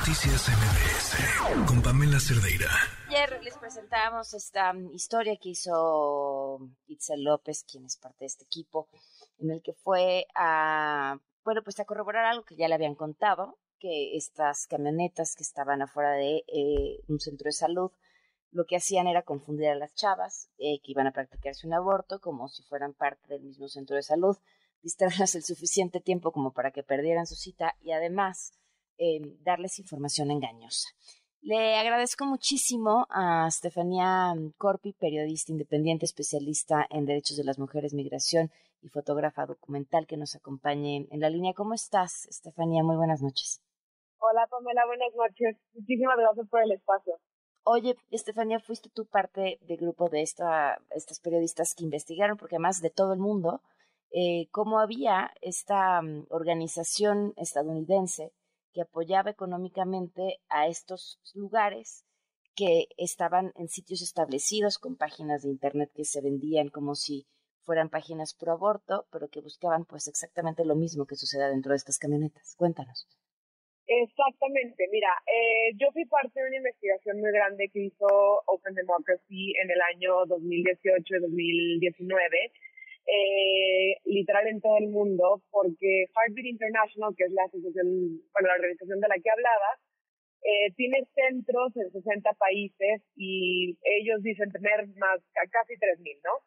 Noticias MBS con Pamela Cerdeira. Ayer les presentamos esta um, historia que hizo Itzel López, quien es parte de este equipo, en el que fue a, bueno, pues a corroborar algo que ya le habían contado, que estas camionetas que estaban afuera de eh, un centro de salud, lo que hacían era confundir a las chavas eh, que iban a practicarse un aborto como si fueran parte del mismo centro de salud, distraerlas el suficiente tiempo como para que perdieran su cita y además eh, darles información engañosa. Le agradezco muchísimo a Estefanía Corpi, periodista independiente, especialista en derechos de las mujeres, migración y fotógrafa documental que nos acompañe en la línea. ¿Cómo estás, Estefanía? Muy buenas noches. Hola, Pamela, buenas noches. Muchísimas gracias por el espacio. Oye, Estefanía, fuiste tú parte del grupo de esta, estas periodistas que investigaron, porque además de todo el mundo, eh, cómo había esta mm, organización estadounidense que apoyaba económicamente a estos lugares que estaban en sitios establecidos con páginas de internet que se vendían como si fueran páginas pro aborto, pero que buscaban pues exactamente lo mismo que suceda dentro de estas camionetas. Cuéntanos. Exactamente, mira, eh, yo fui parte de una investigación muy grande que hizo Open Democracy en el año 2018-2019 eh, literal en todo el mundo, porque Heartbeat International, que es la asociación, bueno, la organización de la que hablaba, eh, tiene centros en 60 países y ellos dicen tener más, casi 3.000, ¿no?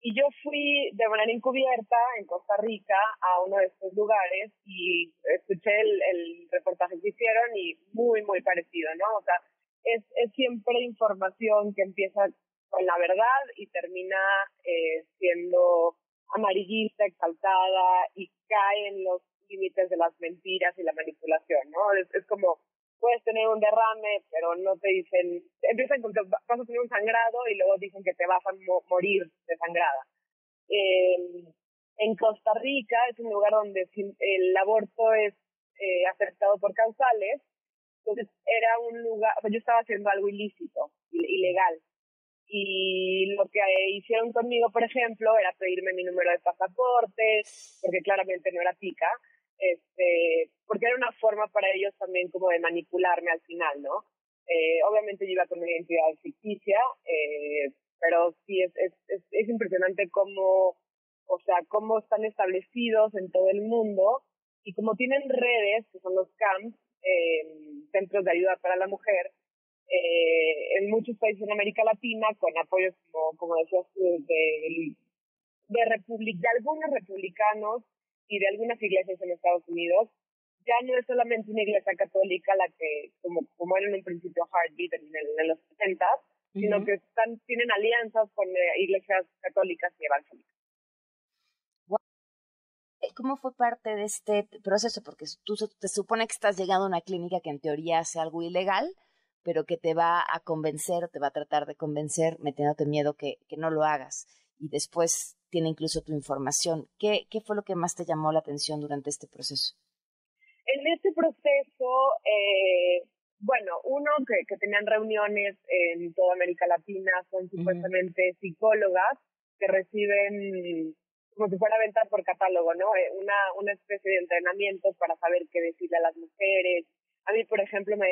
Y yo fui de manera encubierta en Costa Rica a uno de estos lugares y escuché el, el reportaje que hicieron y muy, muy parecido, ¿no? O sea, es, es siempre información que empieza con la verdad y termina eh, siendo amarillista, exaltada y cae en los límites de las mentiras y la manipulación, ¿no? Es, como, puedes tener un derrame, pero no te dicen, empiezan con que vas a tener un sangrado y luego dicen que te vas a morir desangrada. Eh, en Costa Rica es un lugar donde el aborto es eh, aceptado por causales, entonces era un lugar, yo estaba haciendo algo ilícito, ilegal, y lo que hicieron conmigo, por ejemplo, era pedirme mi número de pasaporte, porque claramente no era pica, este, porque era una forma para ellos también como de manipularme al final, ¿no? Eh, obviamente yo iba con una identidad ficticia, eh, pero sí es, es, es, impresionante cómo, o sea, cómo están establecidos en todo el mundo y como tienen redes, que son los CAMPS, eh, Centros de Ayuda para la Mujer, en muchos países en América Latina con apoyos, como, como decías de, de, de algunos republicanos y de algunas iglesias en Estados Unidos. Ya no es solamente una iglesia católica la que, como, como era en un principio Heartbeat en, en, los 70, sino que están, tienen alianzas con eh, iglesias católicas y evangélicas. ¿Cómo fue parte de este proceso? Porque tú te supone que estás llegando a una clínica que en teoría hace algo ilegal, pero que te va a convencer, te va a tratar de convencer metiéndote miedo que, que no lo hagas. Y después tiene incluso tu información. ¿Qué, ¿Qué fue lo que más te llamó la atención durante este proceso? En este proceso, eh, bueno, uno que, que, tenían reuniones en toda América Latina, son supuestamente psicólogas que reciben como si fuera venta por catálogo, ¿no? Eh, una, una especie de entrenamiento para saber qué decirle a las mujeres, a mí, por ejemplo, me,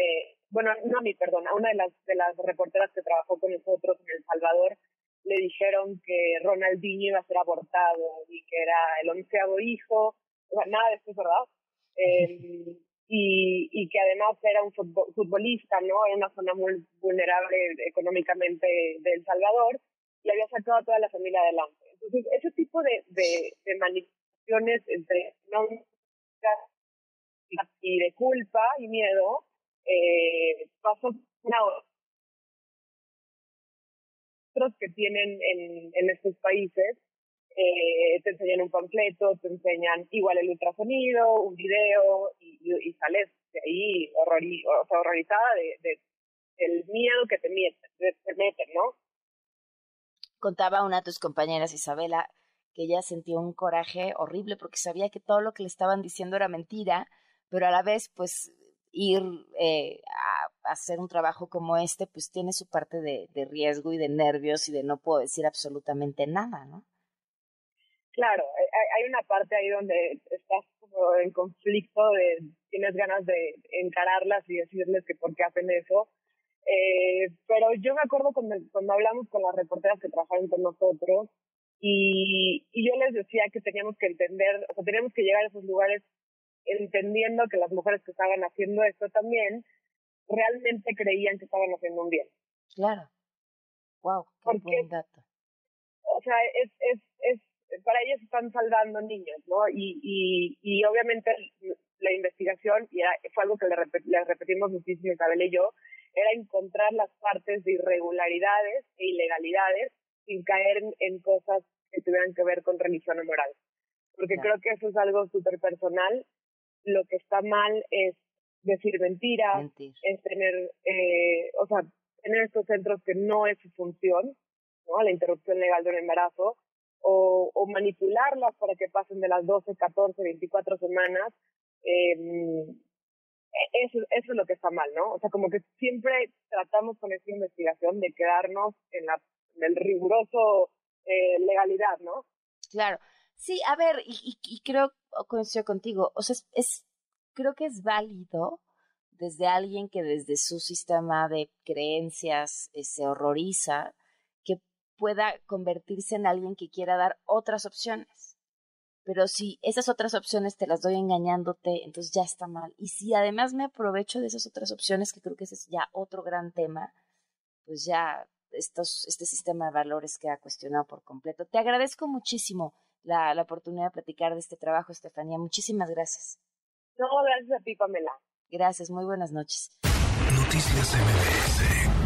bueno, no a mí, perdona, una de las, de las reporteras que trabajó con nosotros en El Salvador, le dijeron que Ronaldinho iba a ser abortado y que era el onceavo hijo, o sea, nada de eso es verdad. Eh, y, y que además era un futbolista, ¿no? En una zona muy vulnerable económicamente de El Salvador, y había sacado a toda la familia adelante. Entonces, ese tipo de, de, de manifestaciones entre no y de culpa y miedo, eh, pasó otros que tienen en, estos países eh, te enseñan un panfleto, te enseñan igual el ultrasonido, un video y, y, sales de ahí horrori, o sea, horrorizada de, de, del miedo que te meten, te meten, ¿no? Contaba una de tus compañeras, Isabela, que ella sentía un coraje horrible porque sabía que todo lo que le estaban diciendo era mentira pero a la vez, pues ir eh, a, hacer un trabajo como este, pues tiene su parte de, riesgo y de nervios y de no puedo decir absolutamente nada, ¿no? Claro, hay una parte ahí donde estás como en conflicto de tienes ganas de encararlas y decirles que por qué hacen eso. Eh, pero yo me acuerdo cuando, cuando hablamos con las reporteras que trabajaban con nosotros y, y yo les decía que teníamos que entender, o sea, teníamos que llegar a esos lugares entendiendo que las mujeres que estaban haciendo esto también realmente creían que estaban haciendo un bien. Claro. Wow, qué buen dato. O sea, es, es, es, para ellos están salvando niños, ¿no? Y, y, y obviamente la investigación, y fue algo que le, le repetimos muchísimo Isabel y yo, era encontrar las partes de irregularidades e ilegalidades sin caer en, cosas que tuvieran que ver con religión o moral. Porque creo que eso es algo súper personal. Lo que está mal es decir mentiras, es tener, eh, o sea, tener estos centros que no es su función, ¿no? La interrupción legal de un embarazo, o, o manipularlas para que pasen de las 12, 14, 24 semanas. Eh, eso, eso es lo que está mal, ¿no? O sea, como que siempre tratamos con esta investigación de quedarnos en, la, en el riguroso eh, legalidad, ¿no? Claro. Sí, a ver, y, creo, coincido contigo, o sea, es, creo que es válido desde alguien que desde su sistema de creencias eh, se horroriza, que pueda convertirse en alguien que quiera dar otras opciones. Pero si esas otras opciones te las doy engañándote, entonces ya está mal. Y si además me aprovecho de esas otras opciones, que creo que ese es ya otro gran tema, pues ya este sistema de valores queda cuestionado por completo. Te agradezco muchísimo la, la oportunidad de platicar de este trabajo, Estefanía. Muchísimas gracias. No, gracias a ti, Pamela. Gracias, muy buenas noches. Noticias MBS